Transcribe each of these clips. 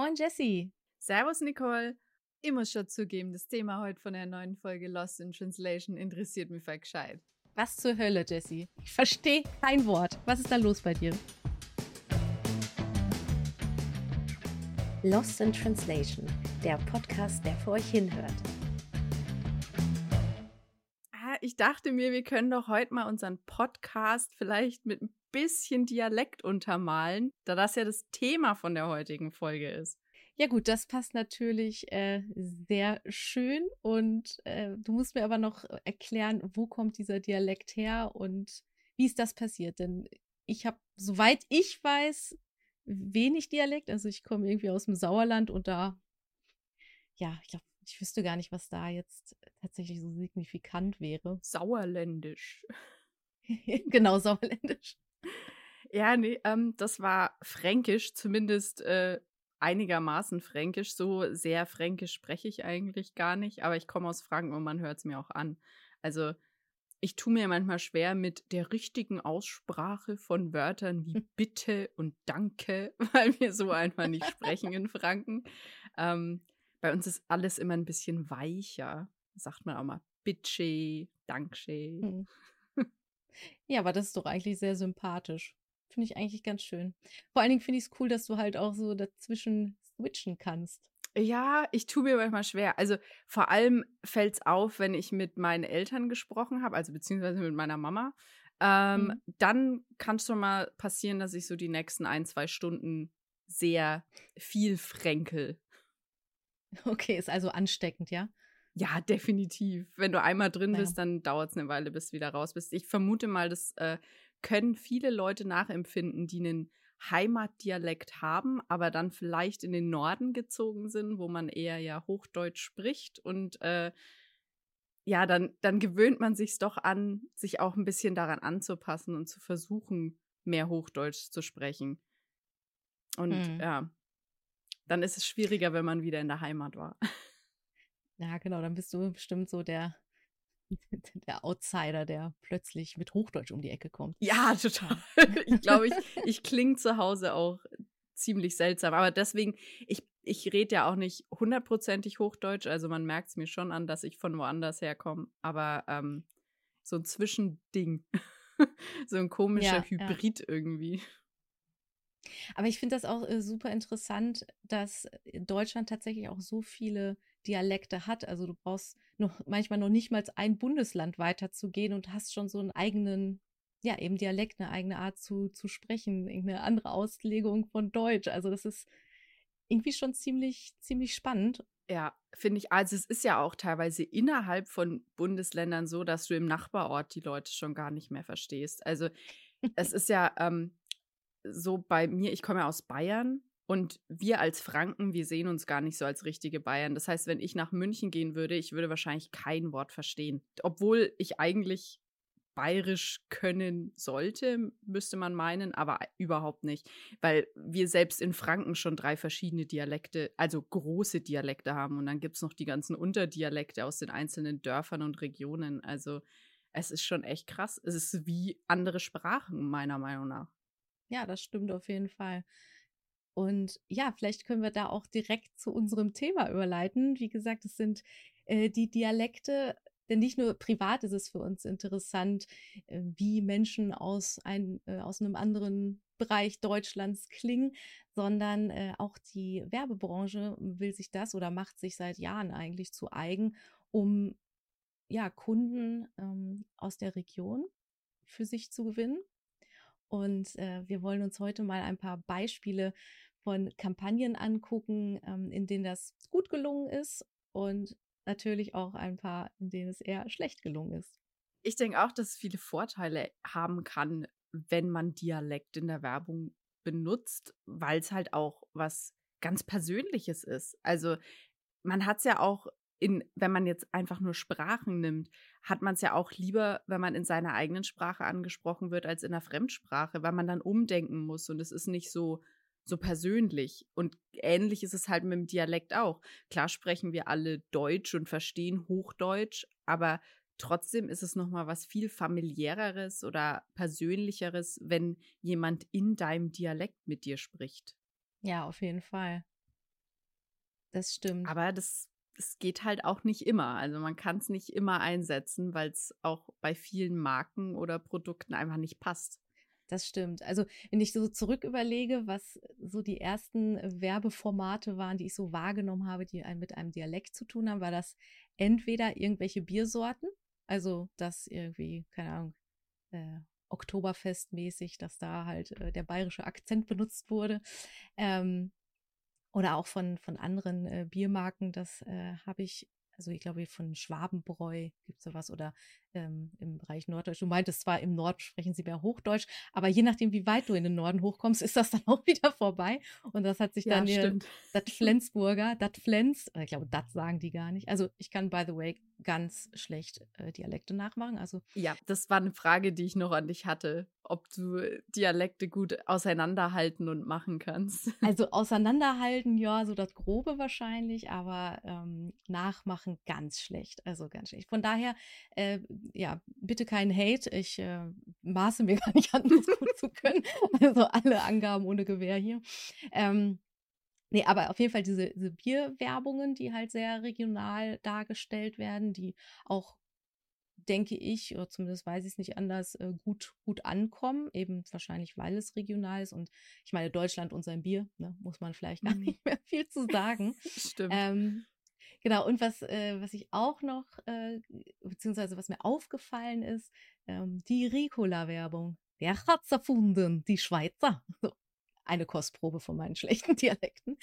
Moin Jessie. Servus Nicole. Ich muss schon zugeben, das Thema heute von der neuen Folge Lost in Translation interessiert mich voll gescheit. Was zur Hölle, Jessie? Ich verstehe kein Wort. Was ist da los bei dir? Lost in Translation, der Podcast, der vor euch hinhört. Ich dachte mir, wir können doch heute mal unseren Podcast vielleicht mit ein bisschen Dialekt untermalen, da das ja das Thema von der heutigen Folge ist. Ja gut, das passt natürlich äh, sehr schön und äh, du musst mir aber noch erklären, wo kommt dieser Dialekt her und wie ist das passiert? Denn ich habe, soweit ich weiß, wenig Dialekt. Also ich komme irgendwie aus dem Sauerland und da, ja, ich glaube, ich wüsste gar nicht, was da jetzt tatsächlich so signifikant wäre. Sauerländisch. genau, sauerländisch. Ja, nee, ähm, das war fränkisch, zumindest äh, einigermaßen fränkisch. So sehr fränkisch spreche ich eigentlich gar nicht, aber ich komme aus Franken und man hört es mir auch an. Also ich tue mir manchmal schwer mit der richtigen Aussprache von Wörtern wie bitte und danke, weil wir so einfach nicht sprechen in Franken. Ähm, bei uns ist alles immer ein bisschen weicher. Sagt man auch mal Bitsche, Danksche. Hm. Ja, aber das ist doch eigentlich sehr sympathisch. Finde ich eigentlich ganz schön. Vor allen Dingen finde ich es cool, dass du halt auch so dazwischen switchen kannst. Ja, ich tue mir manchmal schwer. Also vor allem fällt es auf, wenn ich mit meinen Eltern gesprochen habe, also beziehungsweise mit meiner Mama. Ähm, mhm. Dann kann es schon mal passieren, dass ich so die nächsten ein, zwei Stunden sehr viel fränkel. Okay, ist also ansteckend, ja? Ja, definitiv. Wenn du einmal drin bist, ja. dann dauert es eine Weile, bis du wieder raus bist. Ich vermute mal, das äh, können viele Leute nachempfinden, die einen Heimatdialekt haben, aber dann vielleicht in den Norden gezogen sind, wo man eher ja Hochdeutsch spricht und äh, ja, dann, dann gewöhnt man sich doch an, sich auch ein bisschen daran anzupassen und zu versuchen, mehr Hochdeutsch zu sprechen. Und mhm. ja, dann ist es schwieriger, wenn man wieder in der Heimat war. Ja, genau, dann bist du bestimmt so der der Outsider, der plötzlich mit Hochdeutsch um die Ecke kommt. Ja, total. Ich glaube, ich, ich klinge zu Hause auch ziemlich seltsam. Aber deswegen, ich, ich rede ja auch nicht hundertprozentig Hochdeutsch. Also man merkt es mir schon an, dass ich von woanders herkomme. Aber ähm, so ein Zwischending. so ein komischer ja, Hybrid ja. irgendwie. Aber ich finde das auch äh, super interessant, dass Deutschland tatsächlich auch so viele Dialekte hat. Also du brauchst noch manchmal noch nicht mal ein Bundesland weiterzugehen und hast schon so einen eigenen, ja, eben Dialekt, eine eigene Art zu, zu sprechen, irgendeine andere Auslegung von Deutsch. Also das ist irgendwie schon ziemlich, ziemlich spannend. Ja, finde ich. Also es ist ja auch teilweise innerhalb von Bundesländern so, dass du im Nachbarort die Leute schon gar nicht mehr verstehst. Also es ist ja ähm, so bei mir, ich komme ja aus Bayern und wir als Franken, wir sehen uns gar nicht so als richtige Bayern. Das heißt, wenn ich nach München gehen würde, ich würde wahrscheinlich kein Wort verstehen. Obwohl ich eigentlich bayerisch können sollte, müsste man meinen, aber überhaupt nicht. Weil wir selbst in Franken schon drei verschiedene Dialekte, also große Dialekte haben. Und dann gibt es noch die ganzen Unterdialekte aus den einzelnen Dörfern und Regionen. Also es ist schon echt krass. Es ist wie andere Sprachen, meiner Meinung nach. Ja, das stimmt auf jeden Fall. Und ja, vielleicht können wir da auch direkt zu unserem Thema überleiten. Wie gesagt, es sind äh, die Dialekte, denn nicht nur privat ist es für uns interessant, äh, wie Menschen aus, ein, äh, aus einem anderen Bereich Deutschlands klingen, sondern äh, auch die Werbebranche will sich das oder macht sich seit Jahren eigentlich zu eigen, um ja, Kunden ähm, aus der Region für sich zu gewinnen. Und äh, wir wollen uns heute mal ein paar Beispiele von Kampagnen angucken, ähm, in denen das gut gelungen ist und natürlich auch ein paar, in denen es eher schlecht gelungen ist. Ich denke auch, dass es viele Vorteile haben kann, wenn man Dialekt in der Werbung benutzt, weil es halt auch was ganz Persönliches ist. Also man hat es ja auch in, wenn man jetzt einfach nur Sprachen nimmt, hat man es ja auch lieber, wenn man in seiner eigenen Sprache angesprochen wird, als in der Fremdsprache, weil man dann umdenken muss und es ist nicht so so persönlich. Und ähnlich ist es halt mit dem Dialekt auch. Klar sprechen wir alle Deutsch und verstehen Hochdeutsch, aber trotzdem ist es nochmal was viel familiäreres oder persönlicheres, wenn jemand in deinem Dialekt mit dir spricht. Ja, auf jeden Fall. Das stimmt. Aber das, das geht halt auch nicht immer. Also man kann es nicht immer einsetzen, weil es auch bei vielen Marken oder Produkten einfach nicht passt. Das stimmt. Also, wenn ich so zurück überlege, was so die ersten Werbeformate waren, die ich so wahrgenommen habe, die mit einem Dialekt zu tun haben, war das entweder irgendwelche Biersorten, also das irgendwie, keine Ahnung, äh, Oktoberfestmäßig, dass da halt äh, der bayerische Akzent benutzt wurde. Ähm, oder auch von, von anderen äh, Biermarken, das äh, habe ich also ich glaube, von Schwabenbräu gibt es sowas oder ähm, im Bereich Norddeutsch. Du meintest zwar, im Nord sprechen sie mehr Hochdeutsch, aber je nachdem, wie weit du in den Norden hochkommst, ist das dann auch wieder vorbei. Und das hat sich dann ja, hier, das Flensburger, das Flens, ich glaube, das sagen die gar nicht. Also ich kann, by the way, ganz schlecht äh, Dialekte nachmachen. Also ja, das war eine Frage, die ich noch an dich hatte, ob du Dialekte gut auseinanderhalten und machen kannst. Also auseinanderhalten, ja, so das Grobe wahrscheinlich, aber ähm, nachmachen ganz schlecht. Also ganz schlecht. Von daher, äh, ja, bitte keinen Hate. Ich äh, maße mir gar nicht an, das gut zu können. Also alle Angaben ohne Gewehr hier. Ähm, Nee, aber auf jeden Fall diese, diese Bierwerbungen, die halt sehr regional dargestellt werden, die auch, denke ich, oder zumindest weiß ich es nicht anders, äh, gut, gut ankommen, eben wahrscheinlich, weil es regional ist. Und ich meine, Deutschland und sein Bier, ne, muss man vielleicht gar mhm. nicht mehr viel zu sagen. Stimmt. Ähm, genau, und was, äh, was ich auch noch, äh, beziehungsweise was mir aufgefallen ist, ähm, die Ricola-Werbung. Wer hat's erfunden? Die Schweizer. Eine Kostprobe von meinen schlechten Dialekten.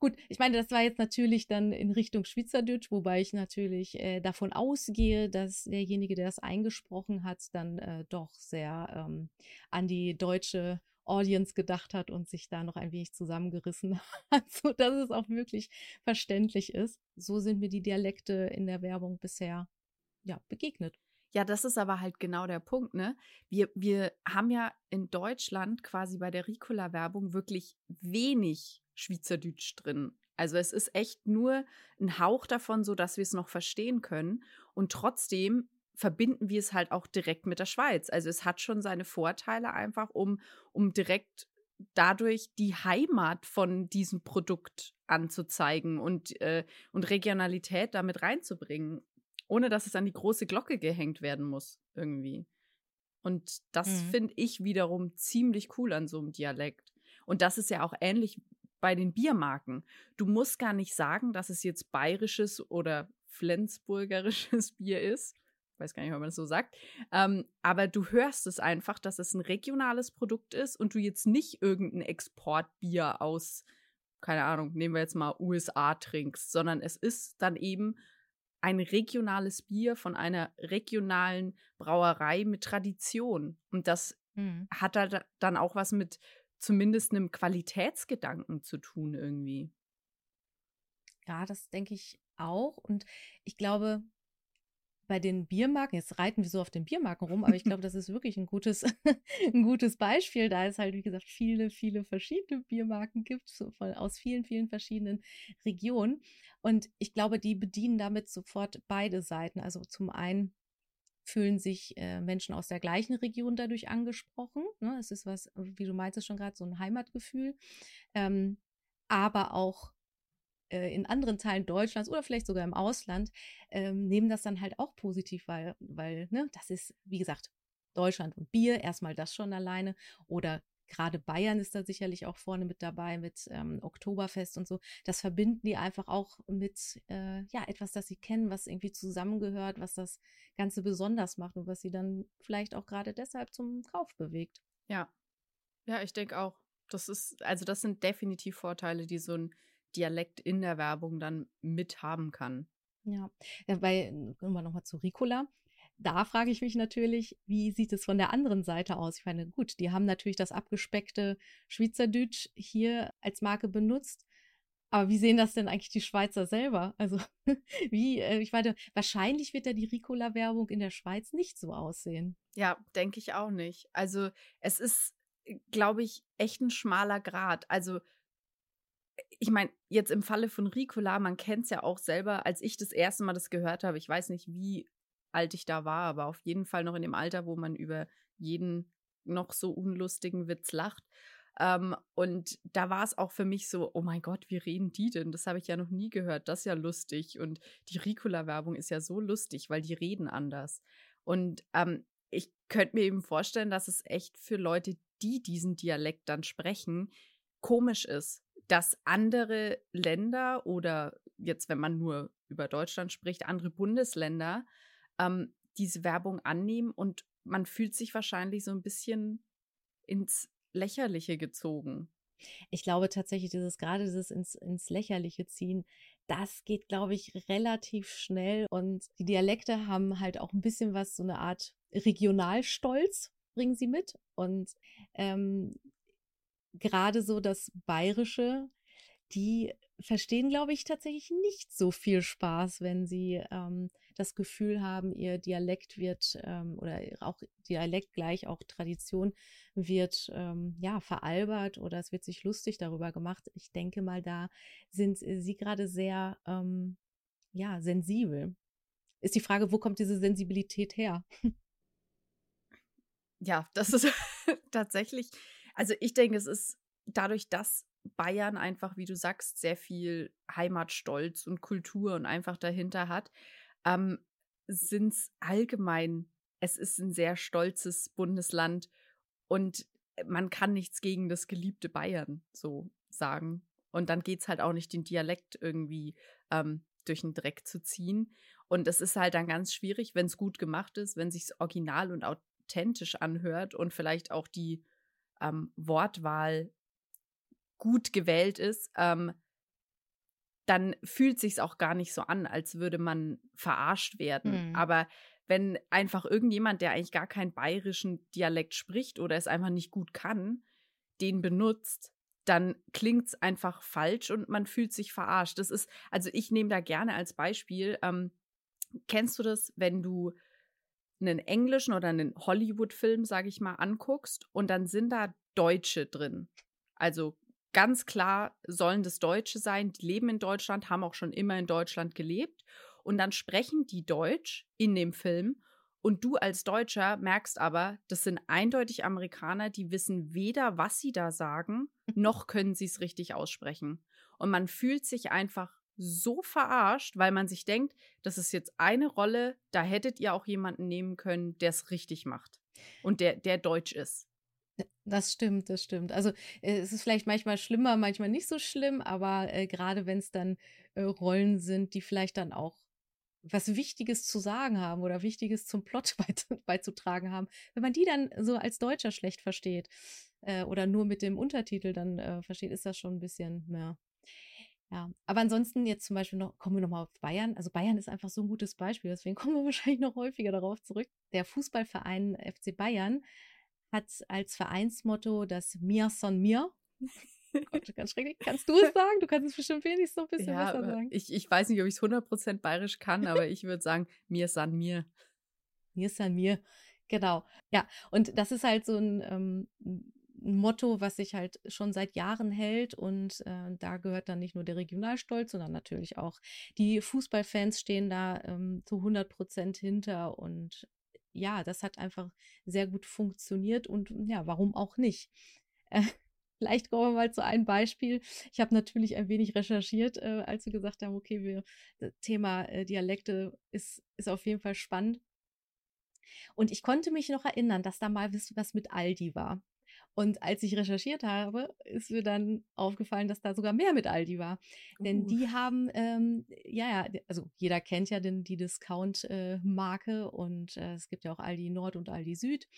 Gut, ich meine, das war jetzt natürlich dann in Richtung Schweizerdeutsch, wobei ich natürlich äh, davon ausgehe, dass derjenige, der das eingesprochen hat, dann äh, doch sehr ähm, an die deutsche Audience gedacht hat und sich da noch ein wenig zusammengerissen hat, so dass es auch wirklich verständlich ist. So sind mir die Dialekte in der Werbung bisher ja begegnet. Ja, das ist aber halt genau der Punkt, ne? Wir, wir haben ja in Deutschland quasi bei der Ricola-Werbung wirklich wenig Schweizerdeutsch drin. Also es ist echt nur ein Hauch davon, so dass wir es noch verstehen können. Und trotzdem verbinden wir es halt auch direkt mit der Schweiz. Also es hat schon seine Vorteile einfach, um, um direkt dadurch die Heimat von diesem Produkt anzuzeigen und, äh, und Regionalität damit reinzubringen ohne dass es an die große Glocke gehängt werden muss, irgendwie. Und das mhm. finde ich wiederum ziemlich cool an so einem Dialekt. Und das ist ja auch ähnlich bei den Biermarken. Du musst gar nicht sagen, dass es jetzt bayerisches oder flensburgerisches Bier ist. Ich weiß gar nicht, ob man das so sagt. Ähm, aber du hörst es einfach, dass es ein regionales Produkt ist und du jetzt nicht irgendein Exportbier aus, keine Ahnung, nehmen wir jetzt mal USA trinkst, sondern es ist dann eben ein regionales Bier von einer regionalen Brauerei mit Tradition. Und das mhm. hat da dann auch was mit zumindest einem Qualitätsgedanken zu tun irgendwie. Ja, das denke ich auch. Und ich glaube, bei den Biermarken, jetzt reiten wir so auf den Biermarken rum, aber ich glaube, das ist wirklich ein gutes, ein gutes Beispiel, da es halt, wie gesagt, viele, viele verschiedene Biermarken gibt, so von, aus vielen, vielen verschiedenen Regionen. Und ich glaube, die bedienen damit sofort beide Seiten. Also zum einen fühlen sich äh, Menschen aus der gleichen Region dadurch angesprochen. Ne? Es ist was, wie du meintest schon gerade, so ein Heimatgefühl. Ähm, aber auch äh, in anderen Teilen Deutschlands oder vielleicht sogar im Ausland ähm, nehmen das dann halt auch positiv, weil, weil ne, das ist, wie gesagt, Deutschland und Bier, erstmal das schon alleine oder gerade Bayern ist da sicherlich auch vorne mit dabei mit ähm, Oktoberfest und so. Das verbinden die einfach auch mit äh, ja etwas, das sie kennen, was irgendwie zusammengehört, was das Ganze besonders macht und was sie dann vielleicht auch gerade deshalb zum Kauf bewegt. Ja, ja, ich denke auch. Das ist also das sind definitiv Vorteile, die so ein Dialekt in der Werbung dann mithaben kann. Ja, bei, kommen wir nochmal zu Ricola. Da frage ich mich natürlich, wie sieht es von der anderen Seite aus? Ich meine, gut, die haben natürlich das abgespeckte Schweizerdeutsch hier als Marke benutzt. Aber wie sehen das denn eigentlich die Schweizer selber? Also, wie, äh, ich meine, wahrscheinlich wird ja die Ricola-Werbung in der Schweiz nicht so aussehen. Ja, denke ich auch nicht. Also, es ist, glaube ich, echt ein schmaler Grad. Also, ich meine, jetzt im Falle von Ricola, man kennt es ja auch selber, als ich das erste Mal das gehört habe, ich weiß nicht, wie alt ich da war, aber auf jeden Fall noch in dem Alter, wo man über jeden noch so unlustigen Witz lacht. Ähm, und da war es auch für mich so, oh mein Gott, wie reden die denn? Das habe ich ja noch nie gehört. Das ist ja lustig. Und die Ricola-Werbung ist ja so lustig, weil die reden anders. Und ähm, ich könnte mir eben vorstellen, dass es echt für Leute, die diesen Dialekt dann sprechen, komisch ist, dass andere Länder oder jetzt, wenn man nur über Deutschland spricht, andere Bundesländer ähm, diese Werbung annehmen und man fühlt sich wahrscheinlich so ein bisschen ins Lächerliche gezogen. Ich glaube tatsächlich, dieses gerade dieses ins, ins Lächerliche ziehen, das geht, glaube ich, relativ schnell. Und die Dialekte haben halt auch ein bisschen was, so eine Art Regionalstolz bringen sie mit. Und ähm, gerade so das Bayerische, die verstehen, glaube ich, tatsächlich nicht so viel Spaß, wenn sie ähm, das Gefühl haben, ihr Dialekt wird ähm, oder auch Dialekt gleich auch Tradition wird ähm, ja veralbert oder es wird sich lustig darüber gemacht. Ich denke mal, da sind sie gerade sehr ähm, ja sensibel. Ist die Frage, wo kommt diese Sensibilität her? Ja, das ist tatsächlich, also ich denke, es ist dadurch, dass Bayern einfach, wie du sagst, sehr viel Heimatstolz und Kultur und einfach dahinter hat, ähm, sind es allgemein, es ist ein sehr stolzes Bundesland und man kann nichts gegen das geliebte Bayern so sagen. Und dann geht es halt auch nicht, den Dialekt irgendwie ähm, durch den Dreck zu ziehen. Und es ist halt dann ganz schwierig, wenn es gut gemacht ist, wenn sich original und authentisch anhört und vielleicht auch die ähm, Wortwahl gut gewählt ist, ähm, dann fühlt sich's auch gar nicht so an, als würde man verarscht werden. Mhm. Aber wenn einfach irgendjemand, der eigentlich gar keinen bayerischen Dialekt spricht oder es einfach nicht gut kann, den benutzt, dann klingt es einfach falsch und man fühlt sich verarscht. Das ist, also ich nehme da gerne als Beispiel, ähm, kennst du das, wenn du einen englischen oder einen Hollywood-Film, sage ich mal, anguckst und dann sind da Deutsche drin. Also ganz klar sollen das Deutsche sein, die leben in Deutschland, haben auch schon immer in Deutschland gelebt und dann sprechen die Deutsch in dem Film und du als Deutscher merkst aber, das sind eindeutig Amerikaner, die wissen weder, was sie da sagen, noch können sie es richtig aussprechen. Und man fühlt sich einfach so verarscht, weil man sich denkt, das ist jetzt eine Rolle, da hättet ihr auch jemanden nehmen können, der es richtig macht und der, der deutsch ist. Das stimmt, das stimmt. Also äh, es ist vielleicht manchmal schlimmer, manchmal nicht so schlimm, aber äh, gerade wenn es dann äh, Rollen sind, die vielleicht dann auch was Wichtiges zu sagen haben oder Wichtiges zum Plot beizutragen haben, wenn man die dann so als Deutscher schlecht versteht äh, oder nur mit dem Untertitel dann äh, versteht, ist das schon ein bisschen mehr. Ja, aber ansonsten jetzt zum Beispiel noch, kommen wir nochmal auf Bayern. Also Bayern ist einfach so ein gutes Beispiel, deswegen kommen wir wahrscheinlich noch häufiger darauf zurück. Der Fußballverein FC Bayern hat als Vereinsmotto das Mir son mir. Gott, ganz schrecklich. Kannst du es sagen? Du kannst es bestimmt wenigstens noch ein bisschen ja, besser sagen. Ich, ich weiß nicht, ob ich es 100% bayerisch kann, aber ich würde sagen, mir san mir. Mir san mir. Genau. Ja, und das ist halt so ein, ähm, ein Motto, was sich halt schon seit Jahren hält. Und äh, da gehört dann nicht nur der Regionalstolz, sondern natürlich auch die Fußballfans stehen da ähm, zu 100 Prozent hinter. Und ja, das hat einfach sehr gut funktioniert und ja, warum auch nicht? Äh, vielleicht kommen wir mal zu einem Beispiel. Ich habe natürlich ein wenig recherchiert, äh, als wir gesagt haben, okay, wir, das Thema äh, Dialekte ist, ist auf jeden Fall spannend. Und ich konnte mich noch erinnern, dass da mal was mit Aldi war. Und als ich recherchiert habe, ist mir dann aufgefallen, dass da sogar mehr mit Aldi war. Uh. Denn die haben, ähm, ja, ja, also jeder kennt ja den, die Discount-Marke äh, und äh, es gibt ja auch Aldi Nord und Aldi Süd.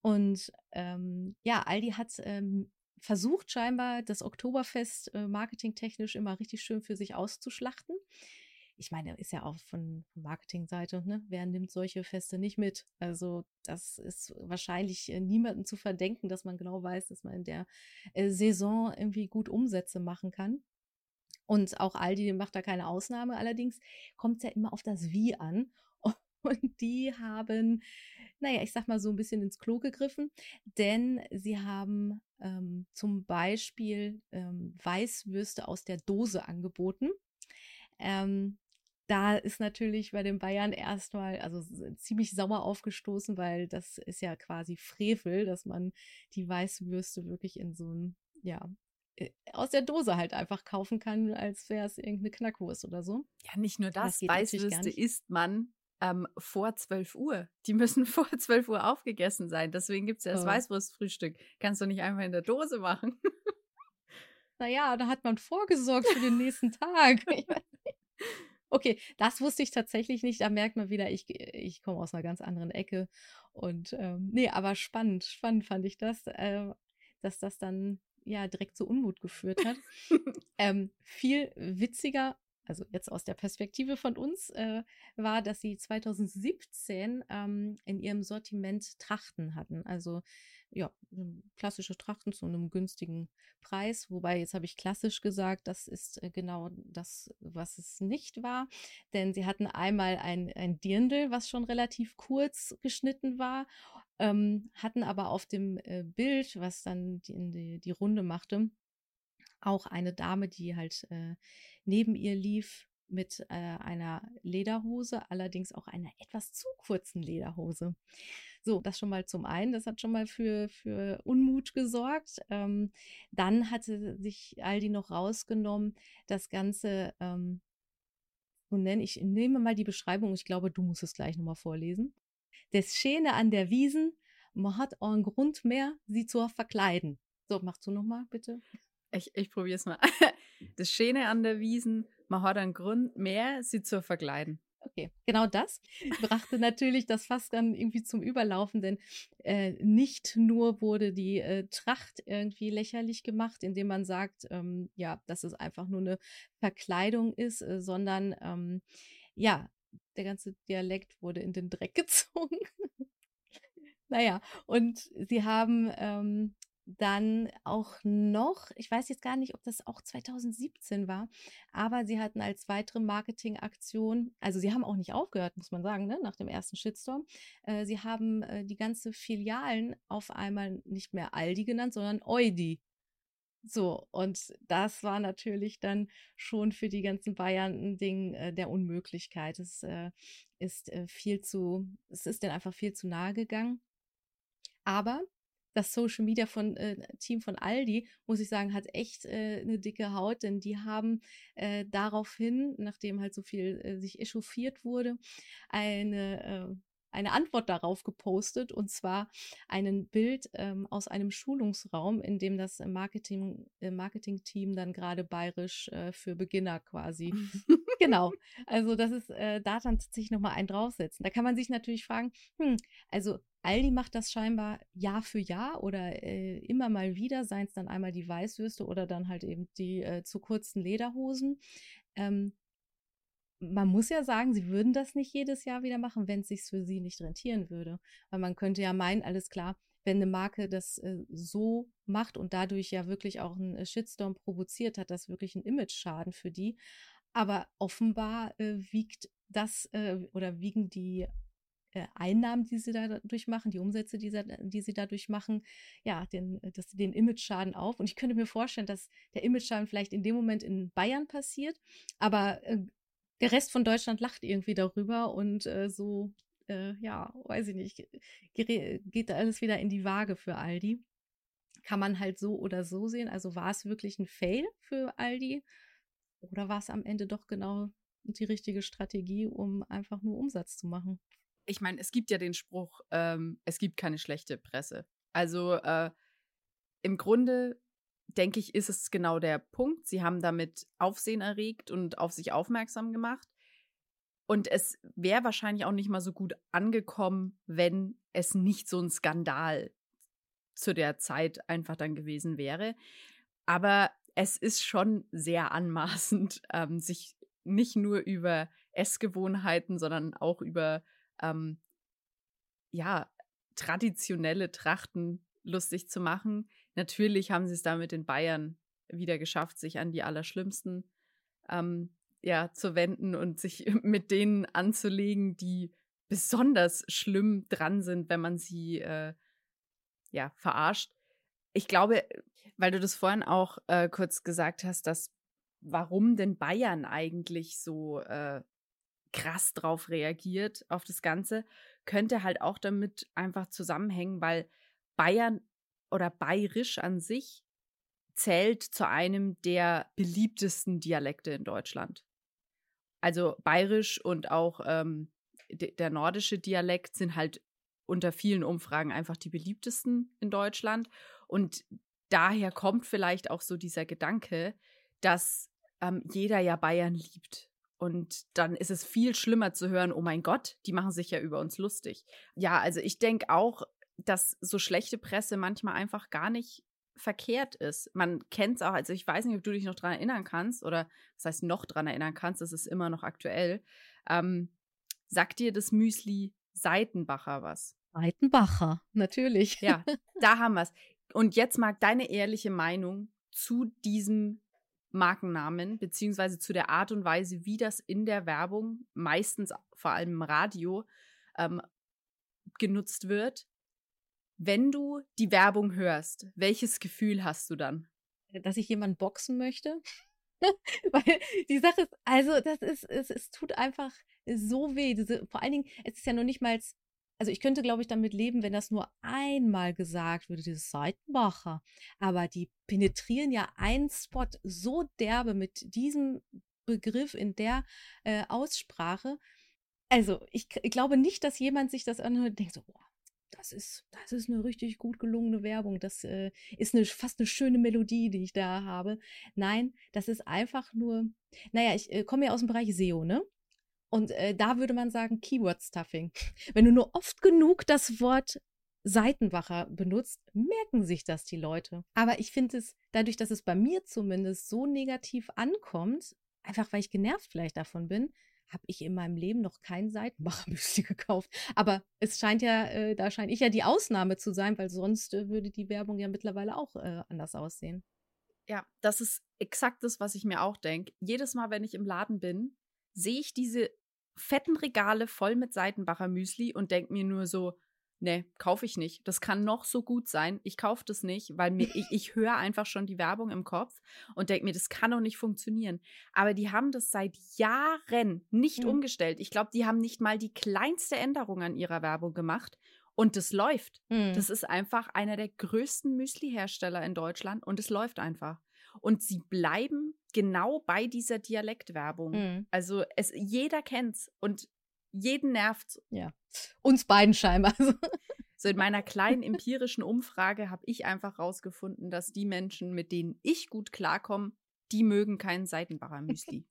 Und ähm, ja, Aldi hat ähm, versucht scheinbar das Oktoberfest äh, marketingtechnisch immer richtig schön für sich auszuschlachten ich meine, ist ja auch von, von Marketingseite, ne? Wer nimmt solche Feste nicht mit? Also, das ist wahrscheinlich äh, niemandem zu verdenken, dass man genau weiß, dass man in der äh, Saison irgendwie gut Umsätze machen kann. Und auch Aldi macht da keine Ausnahme. Allerdings kommt es ja immer auf das Wie an. Und die haben, naja, ich sag mal so ein bisschen ins Klo gegriffen, denn sie haben ähm, zum Beispiel ähm, Weißwürste aus der Dose angeboten. Ähm, da ist natürlich bei den Bayern erstmal, also ziemlich sauer aufgestoßen, weil das ist ja quasi Frevel, dass man die Weißwürste wirklich in so ein, ja, äh, aus der Dose halt einfach kaufen kann, als wäre es irgendeine Knackwurst oder so. Ja, nicht nur das, das Weißwürste isst man ähm, vor 12 Uhr. Die müssen vor 12 Uhr aufgegessen sein. Deswegen gibt es ja das oh. Weißwurstfrühstück. Kannst du nicht einfach in der Dose machen. naja, da hat man vorgesorgt für den nächsten Tag. okay, das wusste ich tatsächlich nicht. Da merkt man wieder, ich, ich komme aus einer ganz anderen Ecke. Und ähm, nee, aber spannend, spannend fand ich das, äh, dass das dann ja direkt zu Unmut geführt hat. ähm, viel witziger also jetzt aus der Perspektive von uns, äh, war, dass sie 2017 ähm, in ihrem Sortiment Trachten hatten. Also ja, klassische Trachten zu einem günstigen Preis. Wobei, jetzt habe ich klassisch gesagt, das ist äh, genau das, was es nicht war. Denn sie hatten einmal ein, ein Dirndl, was schon relativ kurz geschnitten war, ähm, hatten aber auf dem äh, Bild, was dann die, die, die Runde machte, auch eine Dame, die halt äh, neben ihr lief mit äh, einer Lederhose, allerdings auch einer etwas zu kurzen Lederhose. So, das schon mal zum einen, das hat schon mal für, für Unmut gesorgt. Ähm, dann hatte sich Aldi noch rausgenommen, das Ganze, ähm, so nenne ich, nehme mal die Beschreibung, ich glaube, du musst es gleich nochmal vorlesen. Das Schäne an der Wiesen, man hat einen Grund mehr, sie zu verkleiden. So, machst du nochmal, bitte. Ich, ich probiere es mal. Das Schöne an der Wiesen, man hat einen Grund mehr, sie zu verkleiden. Okay, genau das brachte natürlich das fast dann irgendwie zum Überlaufen, denn äh, nicht nur wurde die äh, Tracht irgendwie lächerlich gemacht, indem man sagt, ähm, ja, dass es einfach nur eine Verkleidung ist, äh, sondern ähm, ja, der ganze Dialekt wurde in den Dreck gezogen. naja, und sie haben ähm, dann auch noch, ich weiß jetzt gar nicht, ob das auch 2017 war, aber sie hatten als weitere Marketingaktion, also sie haben auch nicht aufgehört, muss man sagen, ne, nach dem ersten Shitstorm. Äh, sie haben äh, die ganze Filialen auf einmal nicht mehr Aldi genannt, sondern Eudi. So, und das war natürlich dann schon für die ganzen Bayern ein Ding äh, der Unmöglichkeit. Es äh, ist äh, viel zu, es ist denen einfach viel zu nahe gegangen. Aber das Social Media von äh, Team von Aldi, muss ich sagen, hat echt äh, eine dicke Haut, denn die haben äh, daraufhin, nachdem halt so viel äh, sich echauffiert wurde, eine äh, eine Antwort darauf gepostet und zwar ein Bild ähm, aus einem Schulungsraum, in dem das Marketing äh, Marketing-Team dann gerade bayerisch äh, für Beginner quasi genau. Also das ist äh, da dann tatsächlich nochmal ein draufsetzen. Da kann man sich natürlich fragen, hm, also Aldi macht das scheinbar Jahr für Jahr oder äh, immer mal wieder, seien es dann einmal die Weißwürste oder dann halt eben die äh, zu kurzen Lederhosen. Ähm, man muss ja sagen, sie würden das nicht jedes Jahr wieder machen, wenn es sich für sie nicht rentieren würde. Weil man könnte ja meinen, alles klar, wenn eine Marke das äh, so macht und dadurch ja wirklich auch einen äh, Shitstorm provoziert, hat das wirklich einen Image-Schaden für die. Aber offenbar äh, wiegt das äh, oder wiegen die äh, Einnahmen, die sie dadurch machen, die Umsätze, die sie, die sie dadurch machen, ja, den, das, den Image-Schaden auf. Und ich könnte mir vorstellen, dass der Image-Schaden vielleicht in dem Moment in Bayern passiert, aber äh, der Rest von Deutschland lacht irgendwie darüber und äh, so, äh, ja, weiß ich nicht, geht da alles wieder in die Waage für Aldi. Kann man halt so oder so sehen. Also war es wirklich ein Fail für Aldi oder war es am Ende doch genau die richtige Strategie, um einfach nur Umsatz zu machen? Ich meine, es gibt ja den Spruch, ähm, es gibt keine schlechte Presse. Also äh, im Grunde denke ich, ist es genau der Punkt. Sie haben damit Aufsehen erregt und auf sich aufmerksam gemacht. Und es wäre wahrscheinlich auch nicht mal so gut angekommen, wenn es nicht so ein Skandal zu der Zeit einfach dann gewesen wäre. Aber es ist schon sehr anmaßend, ähm, sich nicht nur über Essgewohnheiten, sondern auch über ähm, ja, traditionelle Trachten lustig zu machen. Natürlich haben sie es da mit den Bayern wieder geschafft, sich an die Allerschlimmsten ähm, ja, zu wenden und sich mit denen anzulegen, die besonders schlimm dran sind, wenn man sie äh, ja, verarscht. Ich glaube, weil du das vorhin auch äh, kurz gesagt hast, dass warum denn Bayern eigentlich so äh, krass drauf reagiert, auf das Ganze, könnte halt auch damit einfach zusammenhängen, weil Bayern oder Bayerisch an sich zählt zu einem der beliebtesten Dialekte in Deutschland. Also Bayerisch und auch ähm, der nordische Dialekt sind halt unter vielen Umfragen einfach die beliebtesten in Deutschland. Und daher kommt vielleicht auch so dieser Gedanke, dass ähm, jeder ja Bayern liebt. Und dann ist es viel schlimmer zu hören, oh mein Gott, die machen sich ja über uns lustig. Ja, also ich denke auch, dass so schlechte Presse manchmal einfach gar nicht verkehrt ist. Man kennt es auch, also ich weiß nicht, ob du dich noch daran erinnern kannst oder was heißt noch daran erinnern kannst, das ist immer noch aktuell. Ähm, sagt dir das Müsli Seitenbacher was? Seitenbacher, natürlich. Ja, da haben wir es. Und jetzt mag deine ehrliche Meinung zu diesem Markennamen, beziehungsweise zu der Art und Weise, wie das in der Werbung, meistens vor allem im Radio, ähm, genutzt wird. Wenn du die Werbung hörst, welches Gefühl hast du dann? Dass ich jemanden boxen möchte? Weil die Sache ist, also das ist, es, es tut einfach so weh. Diese, vor allen Dingen, es ist ja noch nicht mal, also ich könnte, glaube ich, damit leben, wenn das nur einmal gesagt würde, dieses Seitenbacher. Aber die penetrieren ja einen Spot so derbe mit diesem Begriff in der äh, Aussprache. Also ich, ich, glaube nicht, dass jemand sich das anhört und denkt so, boah, das ist, das ist eine richtig gut gelungene Werbung. Das äh, ist eine, fast eine schöne Melodie, die ich da habe. Nein, das ist einfach nur, naja, ich äh, komme ja aus dem Bereich SEO, ne? Und äh, da würde man sagen Keyword-Stuffing. Wenn du nur oft genug das Wort Seitenwacher benutzt, merken sich das die Leute. Aber ich finde es, dadurch, dass es bei mir zumindest so negativ ankommt, einfach weil ich genervt vielleicht davon bin, habe ich in meinem Leben noch kein Seitenbacher-Müsli gekauft. Aber es scheint ja, äh, da scheine ich ja die Ausnahme zu sein, weil sonst äh, würde die Werbung ja mittlerweile auch äh, anders aussehen. Ja, das ist exakt das, was ich mir auch denke. Jedes Mal, wenn ich im Laden bin, sehe ich diese fetten Regale voll mit Seitenbacher Müsli und denke mir nur so, nee, kaufe ich nicht. Das kann noch so gut sein. Ich kaufe das nicht, weil mir, ich, ich höre einfach schon die Werbung im Kopf und denke mir, das kann doch nicht funktionieren. Aber die haben das seit Jahren nicht mhm. umgestellt. Ich glaube, die haben nicht mal die kleinste Änderung an ihrer Werbung gemacht. Und das läuft. Mhm. Das ist einfach einer der größten Müsli-Hersteller in Deutschland und es läuft einfach. Und sie bleiben genau bei dieser Dialektwerbung. Mhm. Also es, jeder kennt's und jeden nervt's. Ja. Uns beiden scheinbar. so in meiner kleinen empirischen Umfrage habe ich einfach rausgefunden, dass die Menschen, mit denen ich gut klarkomme, die mögen keinen Seitenbacher Müsli.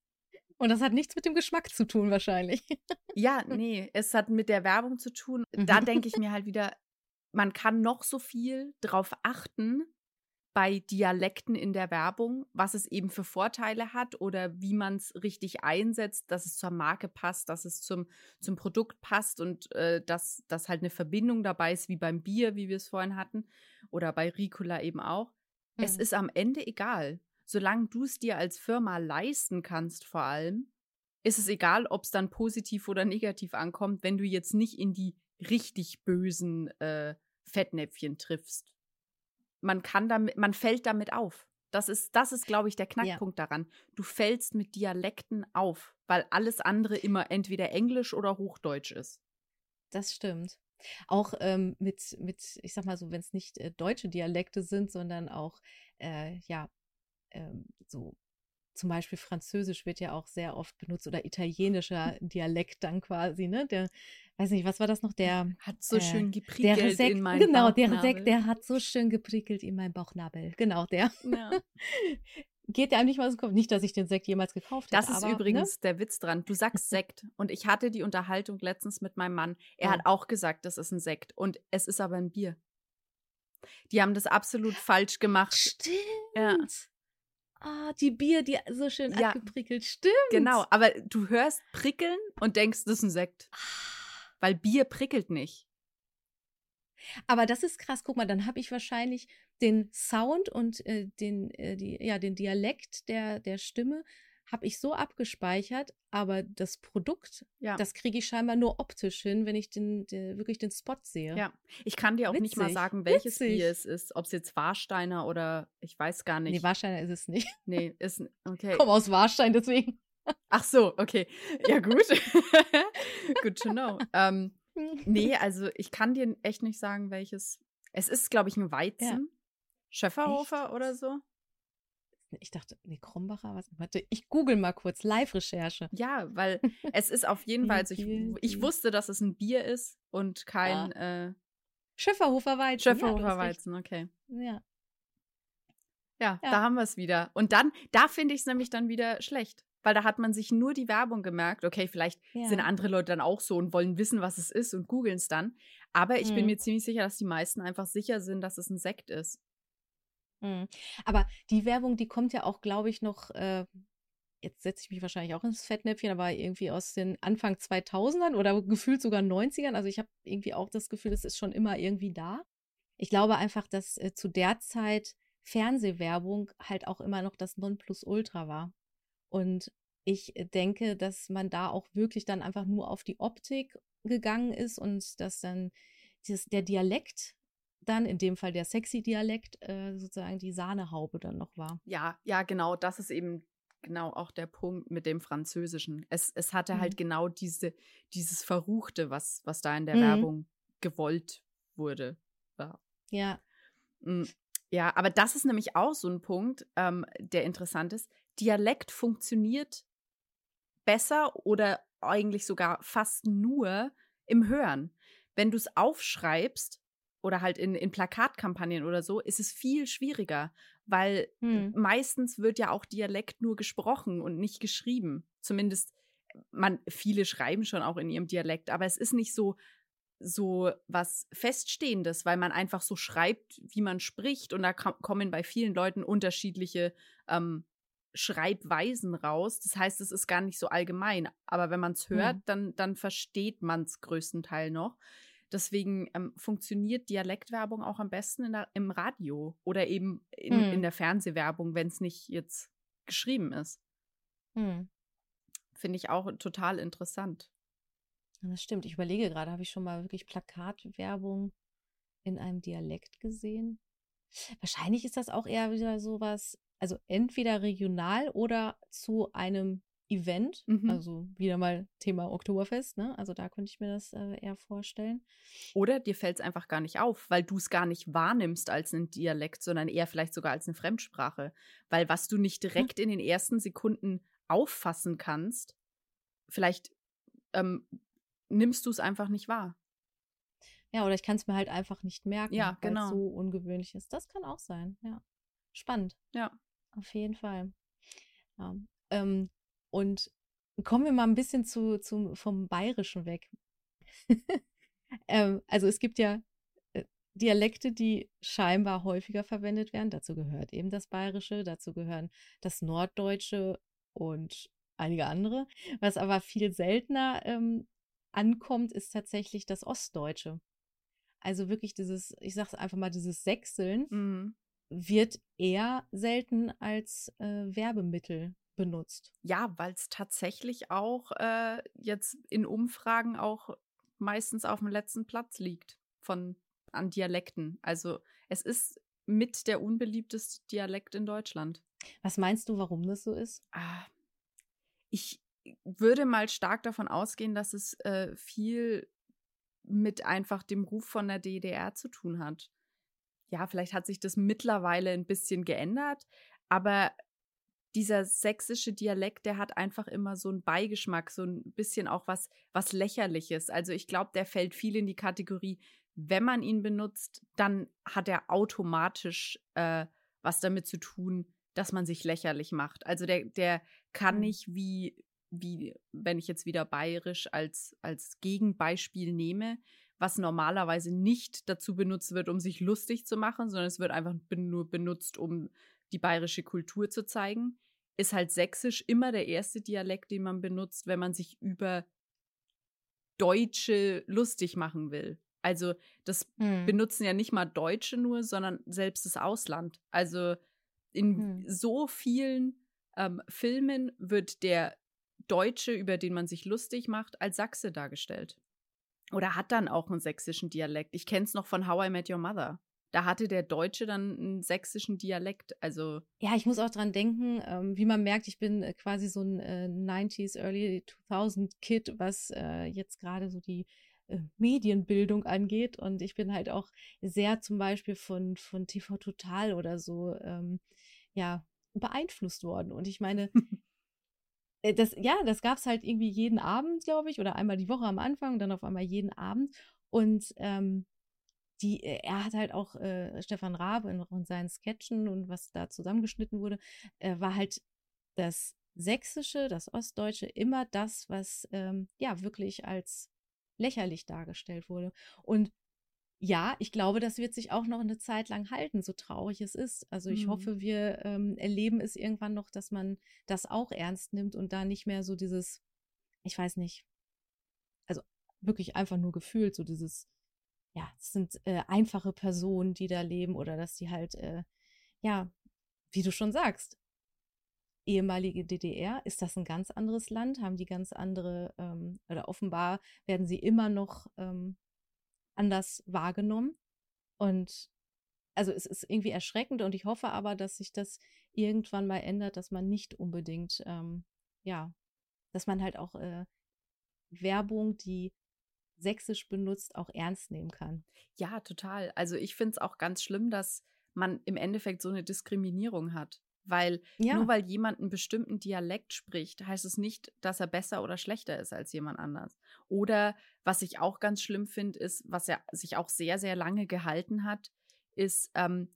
Und das hat nichts mit dem Geschmack zu tun, wahrscheinlich. Ja, nee, es hat mit der Werbung zu tun. Da mhm. denke ich mir halt wieder, man kann noch so viel drauf achten, bei Dialekten in der Werbung, was es eben für Vorteile hat oder wie man es richtig einsetzt, dass es zur Marke passt, dass es zum, zum Produkt passt und äh, dass, dass halt eine Verbindung dabei ist, wie beim Bier, wie wir es vorhin hatten, oder bei Ricola eben auch. Mhm. Es ist am Ende egal. Solange du es dir als Firma leisten kannst, vor allem, ist es egal, ob es dann positiv oder negativ ankommt, wenn du jetzt nicht in die richtig bösen äh, Fettnäpfchen triffst man kann damit, man fällt damit auf. Das ist, das ist, glaube ich, der Knackpunkt ja. daran. Du fällst mit Dialekten auf, weil alles andere immer entweder Englisch oder Hochdeutsch ist. Das stimmt. Auch ähm, mit, mit, ich sag mal so, wenn es nicht äh, deutsche Dialekte sind, sondern auch, äh, ja, ähm, so zum Beispiel Französisch wird ja auch sehr oft benutzt oder italienischer Dialekt dann quasi, ne? Der, weiß nicht, was war das noch? Der hat so äh, schön geprickelt der Resek, in meinem Genau, der Resek, der hat so schön geprickelt in meinem Bauchnabel. Genau, der. Ja. Geht ja einem nicht mal so Kopf. Nicht, dass ich den Sekt jemals gekauft habe. Das ist aber, übrigens ne? der Witz dran. Du sagst Sekt und ich hatte die Unterhaltung letztens mit meinem Mann. Er oh. hat auch gesagt, das ist ein Sekt und es ist aber ein Bier. Die haben das absolut falsch gemacht. Stimmt. Ja. Ah, die Bier, die so schön ja, abgeprickelt. Stimmt. Genau, aber du hörst prickeln und denkst, das ist ein Sekt. Ah. Weil Bier prickelt nicht. Aber das ist krass. Guck mal, dann habe ich wahrscheinlich den Sound und äh, den, äh, die, ja, den Dialekt der, der Stimme habe ich so abgespeichert, aber das Produkt, ja. das kriege ich scheinbar nur optisch hin, wenn ich den, den, wirklich den Spot sehe. Ja, ich kann dir auch Witzig. nicht mal sagen, welches Witzig. Bier es ist, ob es jetzt Warsteiner oder ich weiß gar nicht. Nee, Warsteiner ist es nicht. Nee, ist okay. Ich komme aus Warstein, deswegen. Ach so, okay. Ja, gut. Good to know. Ähm, nee, also ich kann dir echt nicht sagen, welches. Es ist, glaube ich, ein Weizen. Ja. Schöfferhofer Echt? oder so. Ich dachte, nee, Krombacher, was? Warte, ich google mal kurz, Live-Recherche. Ja, weil es ist auf jeden Fall, also ich, ich, wusste, dass es ein Bier ist und kein ja. äh, Schöfferhofer Weizen. Schöfferhofer ja, Weizen, okay. Ja. Ja, ja. da haben wir es wieder. Und dann, da finde ich es nämlich dann wieder schlecht. Weil da hat man sich nur die Werbung gemerkt. Okay, vielleicht sind andere Leute dann auch so und wollen wissen, was es ist und googeln es dann. Aber ich mhm. bin mir ziemlich sicher, dass die meisten einfach sicher sind, dass es ein Sekt ist. Mhm. Aber die Werbung, die kommt ja auch, glaube ich, noch, äh, jetzt setze ich mich wahrscheinlich auch ins Fettnäpfchen, aber irgendwie aus den Anfang 2000ern oder gefühlt sogar 90ern. Also ich habe irgendwie auch das Gefühl, das ist schon immer irgendwie da. Ich glaube einfach, dass äh, zu der Zeit Fernsehwerbung halt auch immer noch das Nonplusultra war. Und ich äh, denke, dass man da auch wirklich dann einfach nur auf die Optik gegangen ist und dass dann dieses, der Dialekt dann, in dem Fall der sexy Dialekt, äh, sozusagen die Sahnehaube dann noch war. Ja, ja, genau. Das ist eben genau auch der Punkt mit dem Französischen. Es, es hatte halt mhm. halt genau diese, dieses Verruchte, was, was da in der mhm. Werbung gewollt wurde. Ja. ja. Mm. Ja, aber das ist nämlich auch so ein Punkt, ähm, der interessant ist. Dialekt funktioniert besser oder eigentlich sogar fast nur im Hören. Wenn du es aufschreibst oder halt in, in Plakatkampagnen oder so, ist es viel schwieriger, weil hm. meistens wird ja auch Dialekt nur gesprochen und nicht geschrieben. Zumindest man viele schreiben schon auch in ihrem Dialekt, aber es ist nicht so so was Feststehendes, weil man einfach so schreibt, wie man spricht. Und da kommen bei vielen Leuten unterschiedliche ähm, Schreibweisen raus. Das heißt, es ist gar nicht so allgemein. Aber wenn man es hört, mhm. dann, dann versteht man es größtenteils noch. Deswegen ähm, funktioniert Dialektwerbung auch am besten der, im Radio oder eben in, mhm. in der Fernsehwerbung, wenn es nicht jetzt geschrieben ist. Mhm. Finde ich auch total interessant. Das stimmt. Ich überlege gerade, habe ich schon mal wirklich Plakatwerbung in einem Dialekt gesehen? Wahrscheinlich ist das auch eher wieder sowas, also entweder regional oder zu einem Event, mhm. also wieder mal Thema Oktoberfest, ne? Also da könnte ich mir das äh, eher vorstellen. Oder dir fällt es einfach gar nicht auf, weil du es gar nicht wahrnimmst als ein Dialekt, sondern eher vielleicht sogar als eine Fremdsprache. Weil was du nicht direkt hm. in den ersten Sekunden auffassen kannst, vielleicht ähm, nimmst du es einfach nicht wahr. Ja, oder ich kann es mir halt einfach nicht merken, ja, weil genau. es so ungewöhnlich ist. Das kann auch sein, ja. Spannend. Ja. Auf jeden Fall. Ja. Ähm, und kommen wir mal ein bisschen zu, zu, vom Bayerischen weg. ähm, also es gibt ja äh, Dialekte, die scheinbar häufiger verwendet werden. Dazu gehört eben das Bayerische, dazu gehören das Norddeutsche und einige andere. Was aber viel seltener ähm, ankommt, ist tatsächlich das Ostdeutsche. Also wirklich dieses, ich sag's einfach mal, dieses Sechseln mhm. wird eher selten als äh, Werbemittel benutzt. Ja, weil es tatsächlich auch äh, jetzt in Umfragen auch meistens auf dem letzten Platz liegt von an Dialekten. Also es ist mit der unbeliebteste Dialekt in Deutschland. Was meinst du, warum das so ist? Ah, ich würde mal stark davon ausgehen, dass es äh, viel mit einfach dem Ruf von der DDR zu tun hat. Ja, vielleicht hat sich das mittlerweile ein bisschen geändert, aber dieser sächsische Dialekt, der hat einfach immer so einen Beigeschmack, so ein bisschen auch was, was Lächerliches. Also ich glaube, der fällt viel in die Kategorie, wenn man ihn benutzt, dann hat er automatisch äh, was damit zu tun, dass man sich lächerlich macht. Also der, der kann mhm. nicht wie, wie wenn ich jetzt wieder bayerisch als, als Gegenbeispiel nehme, was normalerweise nicht dazu benutzt wird, um sich lustig zu machen, sondern es wird einfach nur benutzt, um die bayerische Kultur zu zeigen, ist halt Sächsisch immer der erste Dialekt, den man benutzt, wenn man sich über Deutsche lustig machen will. Also das hm. benutzen ja nicht mal Deutsche nur, sondern selbst das Ausland. Also in hm. so vielen ähm, Filmen wird der Deutsche, über den man sich lustig macht, als Sachse dargestellt. Oder hat dann auch einen sächsischen Dialekt. Ich kenne es noch von How I Met Your Mother. Da hatte der Deutsche dann einen sächsischen Dialekt. Also ja, ich muss auch dran denken, ähm, wie man merkt, ich bin äh, quasi so ein äh, 90s, early 2000 Kid, was äh, jetzt gerade so die äh, Medienbildung angeht. Und ich bin halt auch sehr zum Beispiel von, von TV Total oder so, ähm, ja, beeinflusst worden. Und ich meine, äh, das, ja, das gab es halt irgendwie jeden Abend, glaube ich, oder einmal die Woche am Anfang und dann auf einmal jeden Abend. Und ähm, die, äh, er hat halt auch äh, Stefan Raab in, in, seinen Sketchen und was da zusammengeschnitten wurde, äh, war halt das Sächsische, das Ostdeutsche immer das, was ähm, ja wirklich als lächerlich dargestellt wurde. Und ja, ich glaube, das wird sich auch noch eine Zeit lang halten, so traurig es ist. Also ich mhm. hoffe, wir ähm, erleben es irgendwann noch, dass man das auch ernst nimmt und da nicht mehr so dieses, ich weiß nicht, also wirklich einfach nur gefühlt, so dieses, ja, es sind äh, einfache Personen, die da leben oder dass die halt, äh, ja, wie du schon sagst, ehemalige DDR, ist das ein ganz anderes Land, haben die ganz andere, ähm, oder offenbar werden sie immer noch ähm, anders wahrgenommen. Und also es ist irgendwie erschreckend und ich hoffe aber, dass sich das irgendwann mal ändert, dass man nicht unbedingt, ähm, ja, dass man halt auch äh, Werbung, die sächsisch benutzt, auch ernst nehmen kann. Ja, total. Also ich finde es auch ganz schlimm, dass man im Endeffekt so eine Diskriminierung hat. Weil ja. nur weil jemand einen bestimmten Dialekt spricht, heißt es nicht, dass er besser oder schlechter ist als jemand anders. Oder was ich auch ganz schlimm finde, ist, was er sich auch sehr, sehr lange gehalten hat, ist, ähm,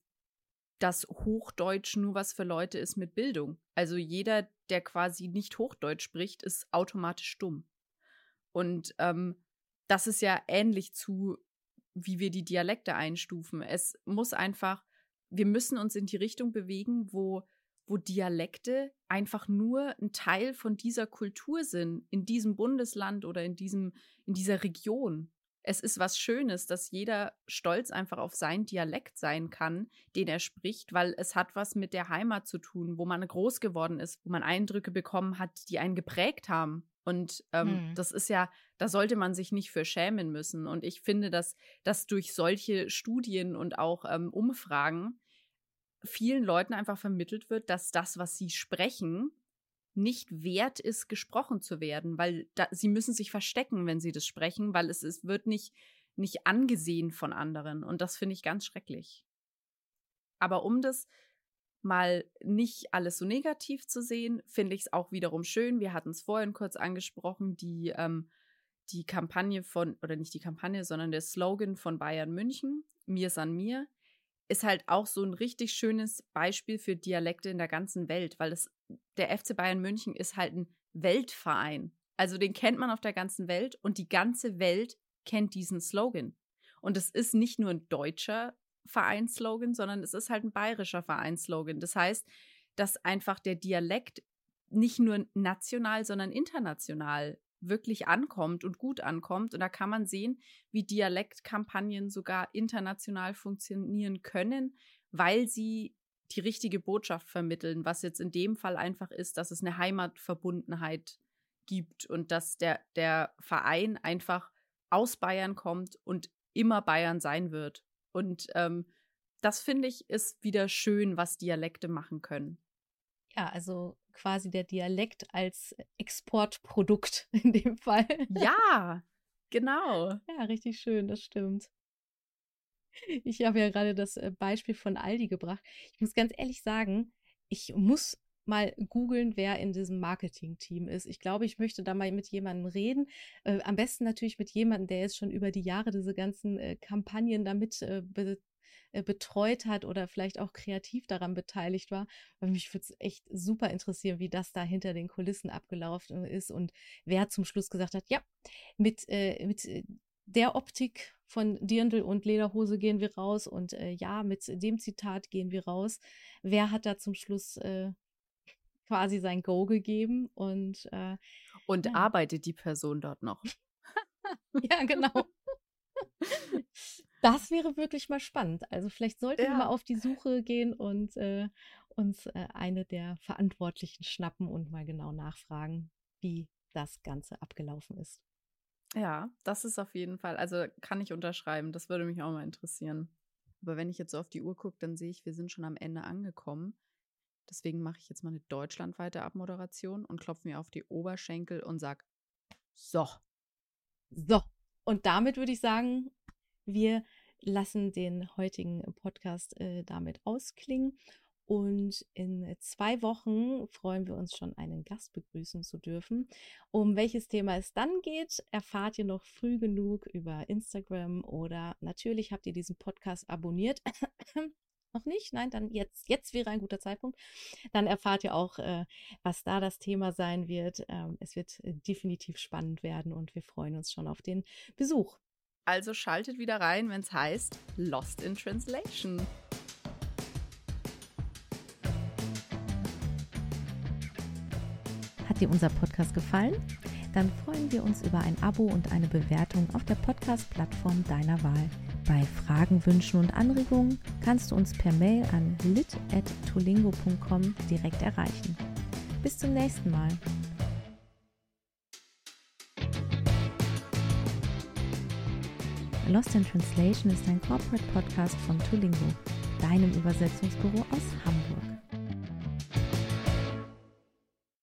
dass Hochdeutsch nur was für Leute ist mit Bildung. Also jeder, der quasi nicht Hochdeutsch spricht, ist automatisch dumm. Und ähm, das ist ja ähnlich zu, wie wir die Dialekte einstufen. Es muss einfach, wir müssen uns in die Richtung bewegen, wo wo Dialekte einfach nur ein Teil von dieser Kultur sind, in diesem Bundesland oder in, diesem, in dieser Region. Es ist was Schönes, dass jeder stolz einfach auf seinen Dialekt sein kann, den er spricht, weil es hat was mit der Heimat zu tun, wo man groß geworden ist, wo man Eindrücke bekommen hat, die einen geprägt haben. Und ähm, hm. das ist ja, da sollte man sich nicht für schämen müssen. Und ich finde, dass, dass durch solche Studien und auch ähm, Umfragen vielen Leuten einfach vermittelt wird, dass das, was sie sprechen, nicht wert ist, gesprochen zu werden, weil da, sie müssen sich verstecken, wenn sie das sprechen, weil es, es wird nicht, nicht angesehen von anderen. Und das finde ich ganz schrecklich. Aber um das mal nicht alles so negativ zu sehen, finde ich es auch wiederum schön. Wir hatten es vorhin kurz angesprochen, die, ähm, die Kampagne von, oder nicht die Kampagne, sondern der Slogan von Bayern München, Mir san mir, ist halt auch so ein richtig schönes Beispiel für Dialekte in der ganzen Welt, weil es, der FC Bayern München ist halt ein Weltverein. Also den kennt man auf der ganzen Welt und die ganze Welt kennt diesen Slogan. Und es ist nicht nur ein deutscher Vereinsslogan, sondern es ist halt ein bayerischer Vereinsslogan. Das heißt, dass einfach der Dialekt nicht nur national, sondern international wirklich ankommt und gut ankommt. Und da kann man sehen, wie Dialektkampagnen sogar international funktionieren können, weil sie die richtige Botschaft vermitteln, was jetzt in dem Fall einfach ist, dass es eine Heimatverbundenheit gibt und dass der, der Verein einfach aus Bayern kommt und immer Bayern sein wird. Und ähm, das finde ich ist wieder schön, was Dialekte machen können. Ja, also quasi der Dialekt als Exportprodukt in dem Fall. Ja, genau. Ja, richtig schön, das stimmt. Ich habe ja gerade das äh, Beispiel von Aldi gebracht. Ich muss ganz ehrlich sagen, ich muss mal googeln, wer in diesem Marketing-Team ist. Ich glaube, ich möchte da mal mit jemandem reden. Äh, am besten natürlich mit jemandem, der jetzt schon über die Jahre diese ganzen äh, Kampagnen damit äh, äh, betreut hat oder vielleicht auch kreativ daran beteiligt war. Weil mich würde es echt super interessieren, wie das da hinter den Kulissen abgelaufen ist und wer zum Schluss gesagt hat, ja, mit, äh, mit äh, der Optik von Dirndl und Lederhose gehen wir raus und äh, ja, mit dem Zitat gehen wir raus. Wer hat da zum Schluss äh, quasi sein Go gegeben und äh, und ja. arbeitet die Person dort noch? ja, genau. Das wäre wirklich mal spannend. Also vielleicht sollten ja. wir mal auf die Suche gehen und äh, uns äh, eine der Verantwortlichen schnappen und mal genau nachfragen, wie das Ganze abgelaufen ist. Ja, das ist auf jeden Fall, also kann ich unterschreiben. Das würde mich auch mal interessieren. Aber wenn ich jetzt so auf die Uhr gucke, dann sehe ich, wir sind schon am Ende angekommen. Deswegen mache ich jetzt mal eine deutschlandweite Abmoderation und klopfe mir auf die Oberschenkel und sage, so. So. Und damit würde ich sagen, wir lassen den heutigen Podcast äh, damit ausklingen. Und in zwei Wochen freuen wir uns schon, einen Gast begrüßen zu dürfen. Um welches Thema es dann geht, erfahrt ihr noch früh genug über Instagram oder natürlich habt ihr diesen Podcast abonniert. Noch nicht? Nein, dann jetzt, jetzt wäre ein guter Zeitpunkt. Dann erfahrt ihr auch, äh, was da das Thema sein wird. Ähm, es wird äh, definitiv spannend werden und wir freuen uns schon auf den Besuch. Also schaltet wieder rein, wenn es heißt Lost in Translation. Hat dir unser Podcast gefallen? Dann freuen wir uns über ein Abo und eine Bewertung auf der Podcast-Plattform deiner Wahl. Bei Fragen, Wünschen und Anregungen kannst du uns per Mail an lit.tolingo.com direkt erreichen. Bis zum nächsten Mal. Lost in Translation ist ein Corporate Podcast von Tolingo, deinem Übersetzungsbüro aus Hamburg.